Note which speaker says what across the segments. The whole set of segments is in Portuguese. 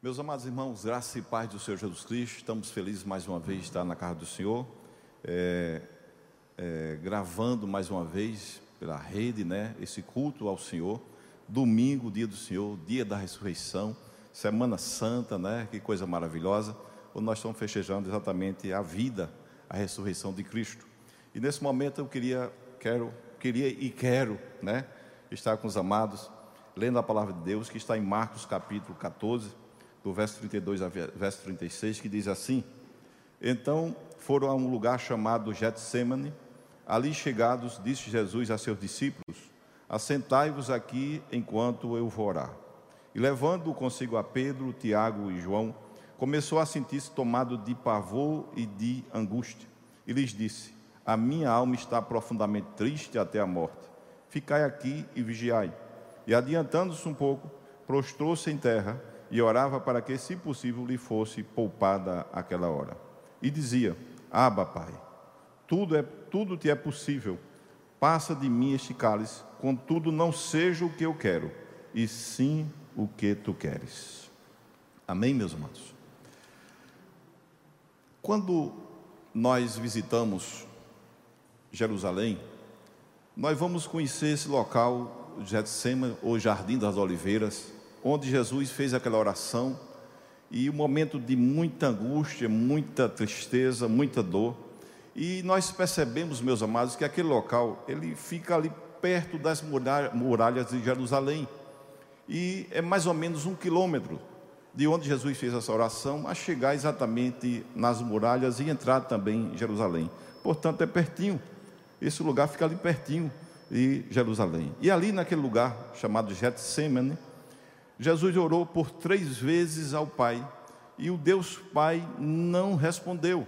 Speaker 1: Meus amados irmãos, graça e paz do Senhor Jesus Cristo, estamos felizes mais uma vez de estar na casa do Senhor, é, é, gravando mais uma vez pela rede, né, esse culto ao Senhor, domingo, dia do Senhor, dia da ressurreição, Semana Santa, né, que coisa maravilhosa, onde nós estamos festejando exatamente a vida, a ressurreição de Cristo. E nesse momento eu queria, quero, queria e quero, né, estar com os amados, lendo a palavra de Deus, que está em Marcos capítulo 14, do verso 32 ao verso 36, que diz assim: Então foram a um lugar chamado Getsemane. Ali chegados, disse Jesus a seus discípulos: Assentai-vos aqui enquanto eu vou orar. E levando consigo a Pedro, Tiago e João, começou a sentir-se tomado de pavor e de angústia. E lhes disse: A minha alma está profundamente triste até a morte. Ficai aqui e vigiai. E adiantando-se um pouco, prostrou-se em terra e orava para que, se possível, lhe fosse poupada aquela hora. E dizia: Aba, Pai, tudo é tudo te é possível. Passa de mim este cálice, contudo não seja o que eu quero, e sim o que tu queres. Amém, meus irmãos. Quando nós visitamos Jerusalém, nós vamos conhecer esse local, Getsema, ou Jardim das Oliveiras, onde Jesus fez aquela oração e um momento de muita angústia, muita tristeza, muita dor. E nós percebemos, meus amados, que aquele local, ele fica ali perto das muralhas de Jerusalém. E é mais ou menos um quilômetro de onde Jesus fez essa oração a chegar exatamente nas muralhas e entrar também em Jerusalém. Portanto, é pertinho. Esse lugar fica ali pertinho de Jerusalém. E ali naquele lugar chamado Getsemane, Jesus orou por três vezes ao Pai e o Deus Pai não respondeu.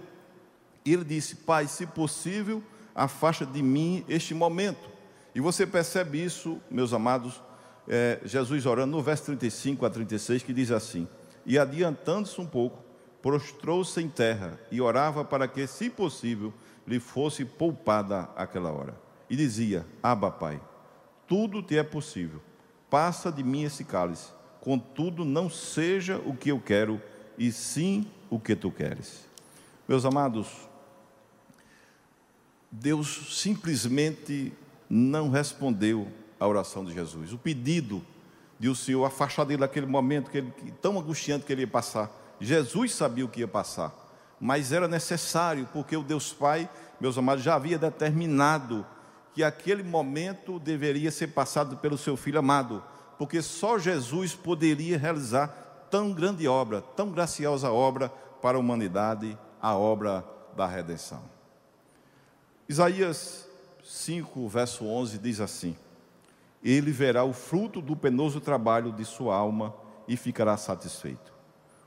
Speaker 1: Ele disse: Pai, se possível, afasta de mim este momento. E você percebe isso, meus amados, é, Jesus orando no verso 35 a 36, que diz assim: E adiantando-se um pouco, prostrou-se em terra e orava para que, se possível, lhe fosse poupada aquela hora. E dizia: Aba, Pai, tudo te é possível, passa de mim esse cálice contudo não seja o que eu quero, e sim o que tu queres. Meus amados, Deus simplesmente não respondeu à oração de Jesus. O pedido de o Senhor afastar dele naquele momento que ele, tão angustiante que ele ia passar. Jesus sabia o que ia passar, mas era necessário, porque o Deus Pai, meus amados, já havia determinado que aquele momento deveria ser passado pelo seu filho amado porque só Jesus poderia realizar tão grande obra, tão graciosa obra para a humanidade, a obra da redenção. Isaías 5, verso 11 diz assim: Ele verá o fruto do penoso trabalho de sua alma e ficará satisfeito.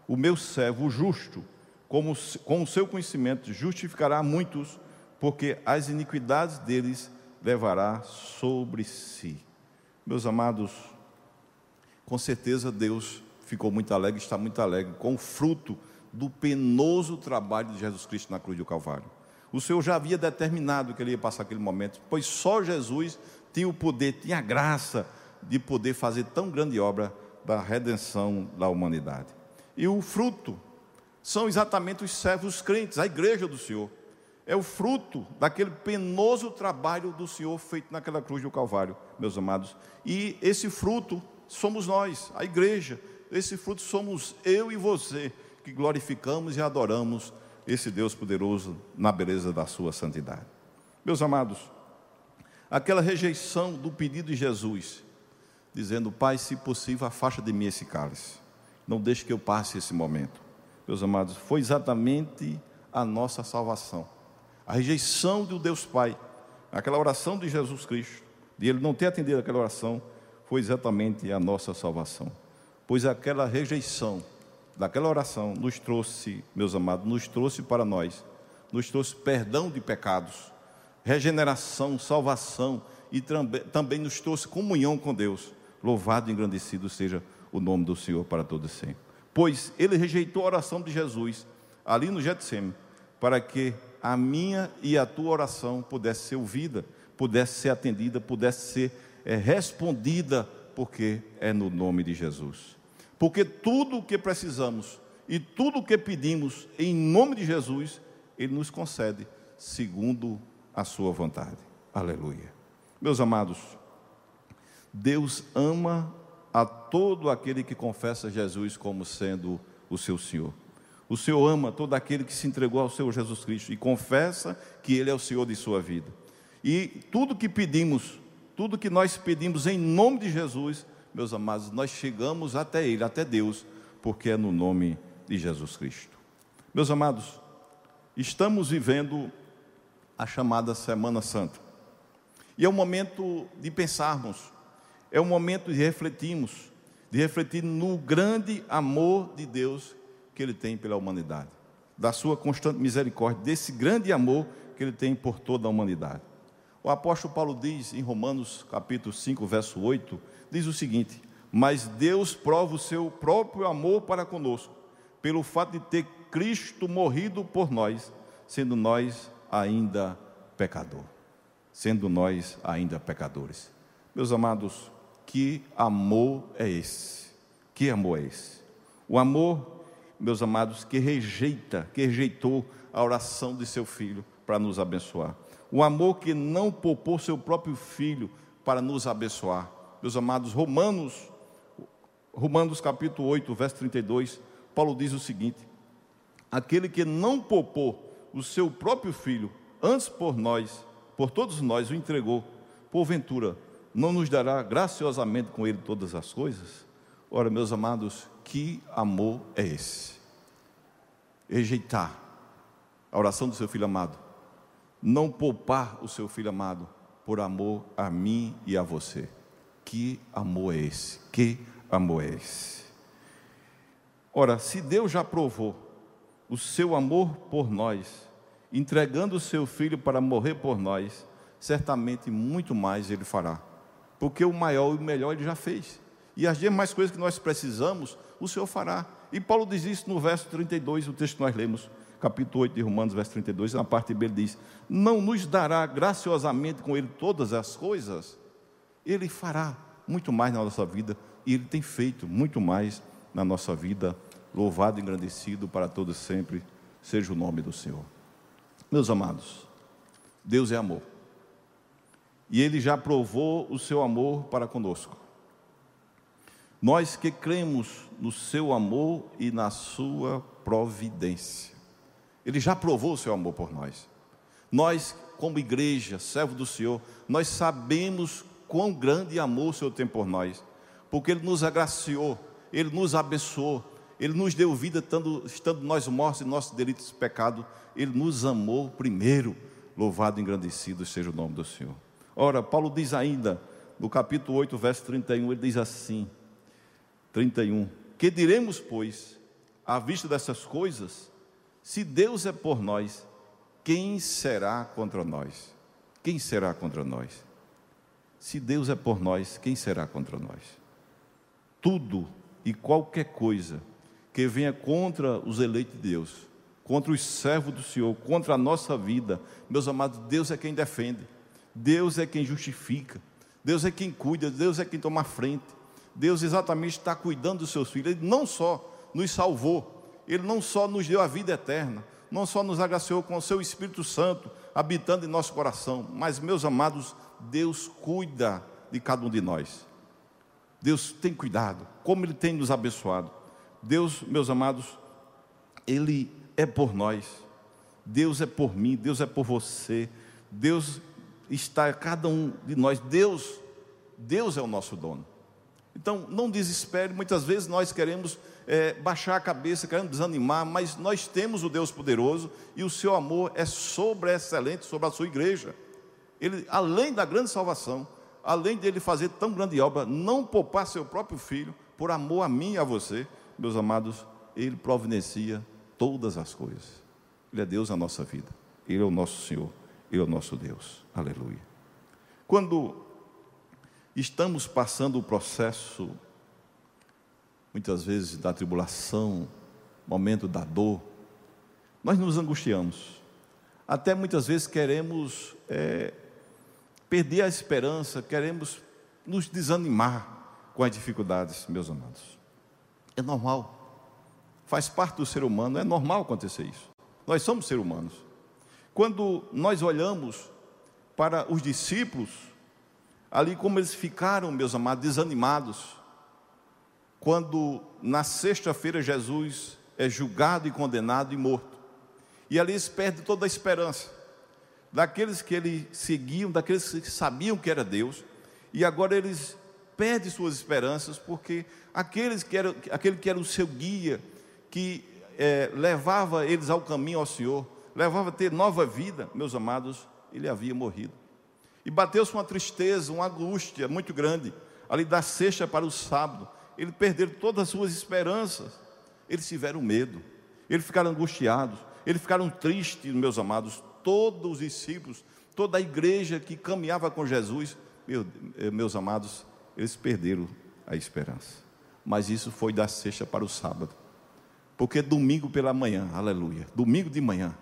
Speaker 1: O meu servo justo, com o seu conhecimento, justificará muitos, porque as iniquidades deles levará sobre si. Meus amados, com certeza Deus ficou muito alegre, está muito alegre com o fruto do penoso trabalho de Jesus Cristo na cruz do Calvário. O Senhor já havia determinado que ele ia passar aquele momento, pois só Jesus tinha o poder, tinha a graça de poder fazer tão grande obra da redenção da humanidade. E o fruto são exatamente os servos crentes, a igreja do Senhor. É o fruto daquele penoso trabalho do Senhor feito naquela cruz do Calvário, meus amados. E esse fruto somos nós, a igreja. Esse fruto somos eu e você, que glorificamos e adoramos esse Deus poderoso na beleza da sua santidade. Meus amados, aquela rejeição do pedido de Jesus, dizendo: Pai, se possível, afasta de mim esse cálice, não deixe que eu passe esse momento. Meus amados, foi exatamente a nossa salvação. A rejeição do Deus Pai, aquela oração de Jesus Cristo, de ele não ter atendido aquela oração, foi exatamente a nossa salvação. Pois aquela rejeição daquela oração nos trouxe, meus amados, nos trouxe para nós, nos trouxe perdão de pecados, regeneração, salvação e também nos trouxe comunhão com Deus. Louvado e engrandecido seja o nome do Senhor para todo sempre. Pois ele rejeitou a oração de Jesus ali no Getsemane, para que a minha e a tua oração pudesse ser ouvida, pudesse ser atendida, pudesse ser é respondida, porque é no nome de Jesus. Porque tudo o que precisamos e tudo o que pedimos em nome de Jesus, Ele nos concede segundo a Sua vontade. Aleluia. Meus amados, Deus ama a todo aquele que confessa Jesus como sendo o seu Senhor. O Senhor ama todo aquele que se entregou ao Senhor Jesus Cristo e confessa que Ele é o Senhor de sua vida. E tudo que pedimos, tudo que nós pedimos em nome de Jesus, meus amados, nós chegamos até Ele, até Deus, porque é no nome de Jesus Cristo. Meus amados, estamos vivendo a chamada Semana Santa. E é o momento de pensarmos, é o momento de refletirmos, de refletir no grande amor de Deus que Ele tem pela humanidade, da sua constante misericórdia, desse grande amor que Ele tem por toda a humanidade. O apóstolo Paulo diz em Romanos capítulo 5, verso 8, diz o seguinte: Mas Deus prova o seu próprio amor para conosco, pelo fato de ter Cristo morrido por nós, sendo nós ainda pecador, sendo nós ainda pecadores. Meus amados, que amor é esse? Que amor é esse? O amor meus amados, que rejeita, que rejeitou a oração de seu filho para nos abençoar. O amor que não poupou seu próprio filho para nos abençoar. Meus amados, Romanos, Romanos capítulo 8, verso 32, Paulo diz o seguinte: Aquele que não poupou o seu próprio filho, antes por nós, por todos nós o entregou, porventura, não nos dará graciosamente com ele todas as coisas? Ora, meus amados, que amor é esse? Rejeitar a oração do seu filho amado, não poupar o seu filho amado por amor a mim e a você. Que amor é esse? Que amor é esse? Ora, se Deus já provou o seu amor por nós, entregando o seu filho para morrer por nós, certamente muito mais ele fará, porque o maior e o melhor ele já fez. E as demais coisas que nós precisamos, o Senhor fará. E Paulo diz isso no verso 32, o texto que nós lemos, capítulo 8 de Romanos, verso 32, na parte B ele diz: Não nos dará graciosamente com Ele todas as coisas? Ele fará muito mais na nossa vida, e Ele tem feito muito mais na nossa vida. Louvado e engrandecido para todos sempre, seja o nome do Senhor. Meus amados, Deus é amor, e Ele já provou o seu amor para conosco. Nós que cremos no seu amor e na sua providência. Ele já provou o seu amor por nós. Nós, como igreja, servo do Senhor, nós sabemos quão grande amor o Senhor tem por nós, porque Ele nos agraciou, Ele nos abençoou, Ele nos deu vida estando, estando nós mortos em nossos delitos e pecado, Ele nos amou primeiro. Louvado e engrandecido seja o nome do Senhor. Ora, Paulo diz ainda, no capítulo 8, verso 31, ele diz assim: 31. Que diremos, pois, à vista dessas coisas, se Deus é por nós, quem será contra nós? Quem será contra nós? Se Deus é por nós, quem será contra nós? Tudo e qualquer coisa que venha contra os eleitos de Deus, contra os servos do Senhor, contra a nossa vida, meus amados, Deus é quem defende, Deus é quem justifica, Deus é quem cuida, Deus é quem toma frente. Deus exatamente está cuidando dos seus filhos. Ele não só nos salvou, Ele não só nos deu a vida eterna, não só nos agraciou com o seu Espírito Santo habitando em nosso coração, mas, meus amados, Deus cuida de cada um de nós. Deus tem cuidado, como Ele tem nos abençoado. Deus, meus amados, Ele é por nós. Deus é por mim, Deus é por você. Deus está cada um de nós. Deus, Deus é o nosso dono. Então, não desespere. Muitas vezes nós queremos é, baixar a cabeça, queremos desanimar, mas nós temos o Deus poderoso e o seu amor é sobre excelente sobre a sua igreja. Ele, além da grande salvação, além de ele fazer tão grande obra, não poupar seu próprio filho, por amor a mim e a você, meus amados, ele providencia todas as coisas. Ele é Deus na nossa vida. Ele é o nosso Senhor. Ele é o nosso Deus. Aleluia. Quando estamos passando o processo, muitas vezes, da tribulação, momento da dor, nós nos angustiamos. Até muitas vezes queremos é, perder a esperança, queremos nos desanimar com as dificuldades, meus amados. É normal. Faz parte do ser humano, é normal acontecer isso. Nós somos seres humanos. Quando nós olhamos para os discípulos, ali como eles ficaram, meus amados, desanimados, quando na sexta-feira Jesus é julgado e condenado e morto. E ali eles perdem toda a esperança. Daqueles que ele seguiam, daqueles que sabiam que era Deus, e agora eles perdem suas esperanças, porque aqueles que eram, aquele que era o seu guia, que é, levava eles ao caminho ao Senhor, levava a ter nova vida, meus amados, ele havia morrido. E bateu-se uma tristeza, uma angústia muito grande, ali da sexta para o sábado. Eles perderam todas as suas esperanças, eles tiveram medo, eles ficaram angustiados, eles ficaram tristes, meus amados. Todos os discípulos, toda a igreja que caminhava com Jesus, meu, eh, meus amados, eles perderam a esperança. Mas isso foi da sexta para o sábado. Porque domingo pela manhã, aleluia, domingo de manhã,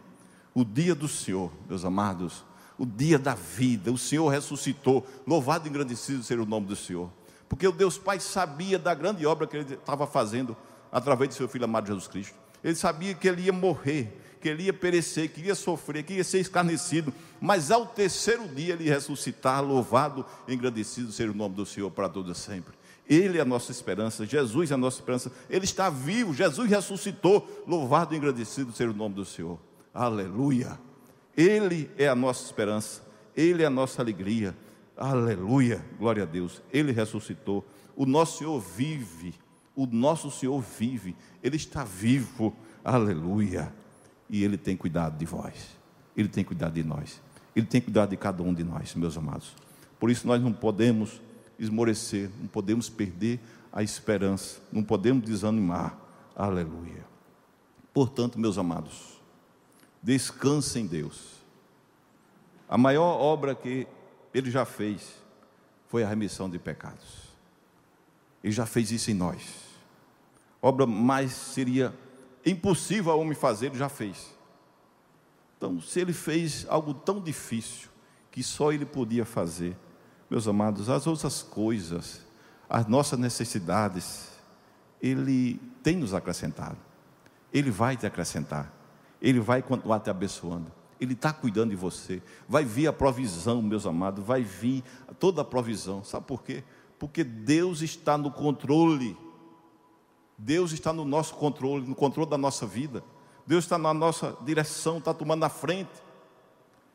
Speaker 1: o dia do Senhor, meus amados, o dia da vida, o Senhor ressuscitou, louvado e engrandecido seja o nome do Senhor. Porque o Deus Pai sabia da grande obra que ele estava fazendo através de seu Filho amado Jesus Cristo. Ele sabia que ele ia morrer, que ele ia perecer, que ia sofrer, que ia ser escarnecido, mas ao terceiro dia ele ressuscitar, louvado e engrandecido seja o nome do Senhor para todos sempre. Ele é a nossa esperança, Jesus é a nossa esperança, Ele está vivo, Jesus ressuscitou, louvado e engrandecido seja o nome do Senhor. Aleluia. Ele é a nossa esperança, Ele é a nossa alegria. Aleluia, glória a Deus. Ele ressuscitou. O nosso Senhor vive. O nosso Senhor vive. Ele está vivo. Aleluia. E Ele tem cuidado de vós. Ele tem cuidado de nós. Ele tem cuidado de cada um de nós, meus amados. Por isso nós não podemos esmorecer, não podemos perder a esperança, não podemos desanimar. Aleluia. Portanto, meus amados, descanse em Deus. A maior obra que ele já fez foi a remissão de pecados. Ele já fez isso em nós. Obra mais seria impossível a homem fazer, ele já fez. Então, se ele fez algo tão difícil que só ele podia fazer, meus amados, as outras coisas, as nossas necessidades, ele tem nos acrescentado. Ele vai te acrescentar. Ele vai continuar te abençoando. Ele está cuidando de você. Vai vir a provisão, meus amados, vai vir toda a provisão. Sabe por quê? Porque Deus está no controle. Deus está no nosso controle, no controle da nossa vida. Deus está na nossa direção, está tomando a frente.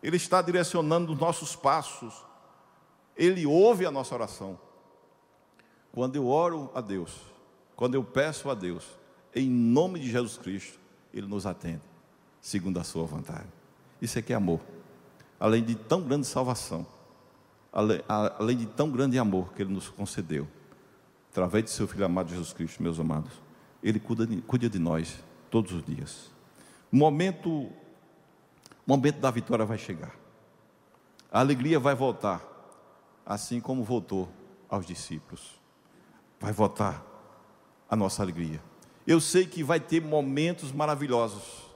Speaker 1: Ele está direcionando os nossos passos. Ele ouve a nossa oração. Quando eu oro a Deus, quando eu peço a Deus, em nome de Jesus Cristo, Ele nos atende, segundo a Sua vontade. Isso aqui é amor. Além de tão grande salvação, além, de tão grande amor que Ele nos concedeu, através de Seu Filho amado Jesus Cristo, meus amados, Ele cuida de, cuida de nós todos os dias. O momento, o momento da vitória vai chegar. A alegria vai voltar, assim como voltou aos discípulos. Vai voltar a nossa alegria. Eu sei que vai ter momentos maravilhosos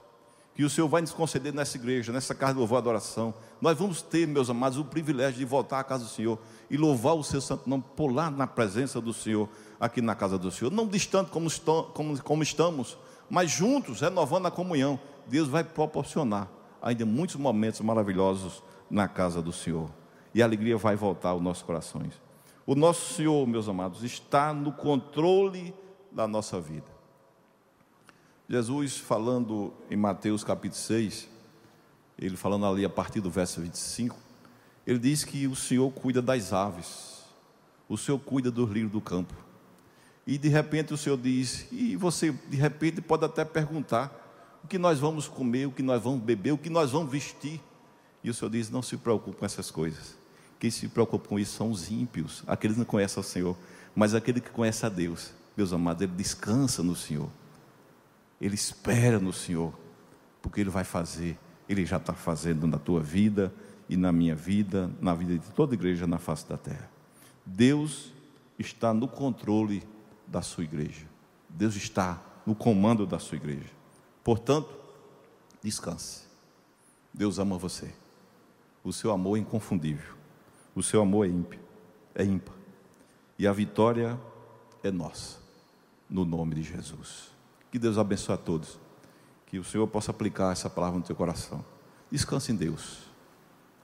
Speaker 1: que o Senhor vai nos conceder nessa igreja, nessa casa de louvor e adoração. Nós vamos ter, meus amados, o privilégio de voltar à casa do Senhor e louvar o seu santo nome, pular na presença do Senhor, aqui na casa do Senhor. Não distante como, como, como estamos, mas juntos, renovando a comunhão. Deus vai proporcionar ainda muitos momentos maravilhosos na casa do Senhor. E a alegria vai voltar aos nossos corações. O nosso Senhor, meus amados, está no controle da nossa vida. Jesus falando em Mateus capítulo 6, ele falando ali a partir do verso 25, ele diz que o Senhor cuida das aves, o Senhor cuida dos lírios do campo. E de repente o Senhor diz, e você de repente pode até perguntar: o que nós vamos comer, o que nós vamos beber, o que nós vamos vestir? E o Senhor diz: não se preocupe com essas coisas. Quem se preocupa com isso são os ímpios, aqueles que não conhecem o Senhor, mas aquele que conhece a Deus, meus amados, ele descansa no Senhor ele espera no Senhor, porque Ele vai fazer, Ele já está fazendo na tua vida e na minha vida, na vida de toda igreja na face da terra. Deus está no controle da sua igreja, Deus está no comando da sua igreja. Portanto, descanse. Deus ama você. O seu amor é inconfundível. O seu amor é ímpio, é ímpar. E a vitória é nossa. no nome de Jesus. Que Deus abençoe a todos. Que o Senhor possa aplicar essa palavra no teu coração. Descanse em Deus.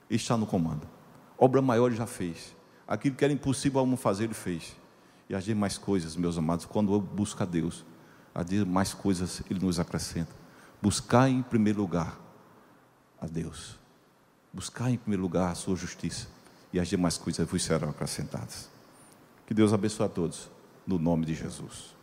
Speaker 1: Ele está no comando. Obra maior ele já fez. Aquilo que era impossível ao homem fazer, ele fez. E as demais coisas, meus amados, quando eu busco a Deus, as demais coisas ele nos acrescenta. Buscar em primeiro lugar a Deus. Buscar em primeiro lugar a sua justiça. E as demais coisas vos serão acrescentadas. Que Deus abençoe a todos, no nome de Jesus.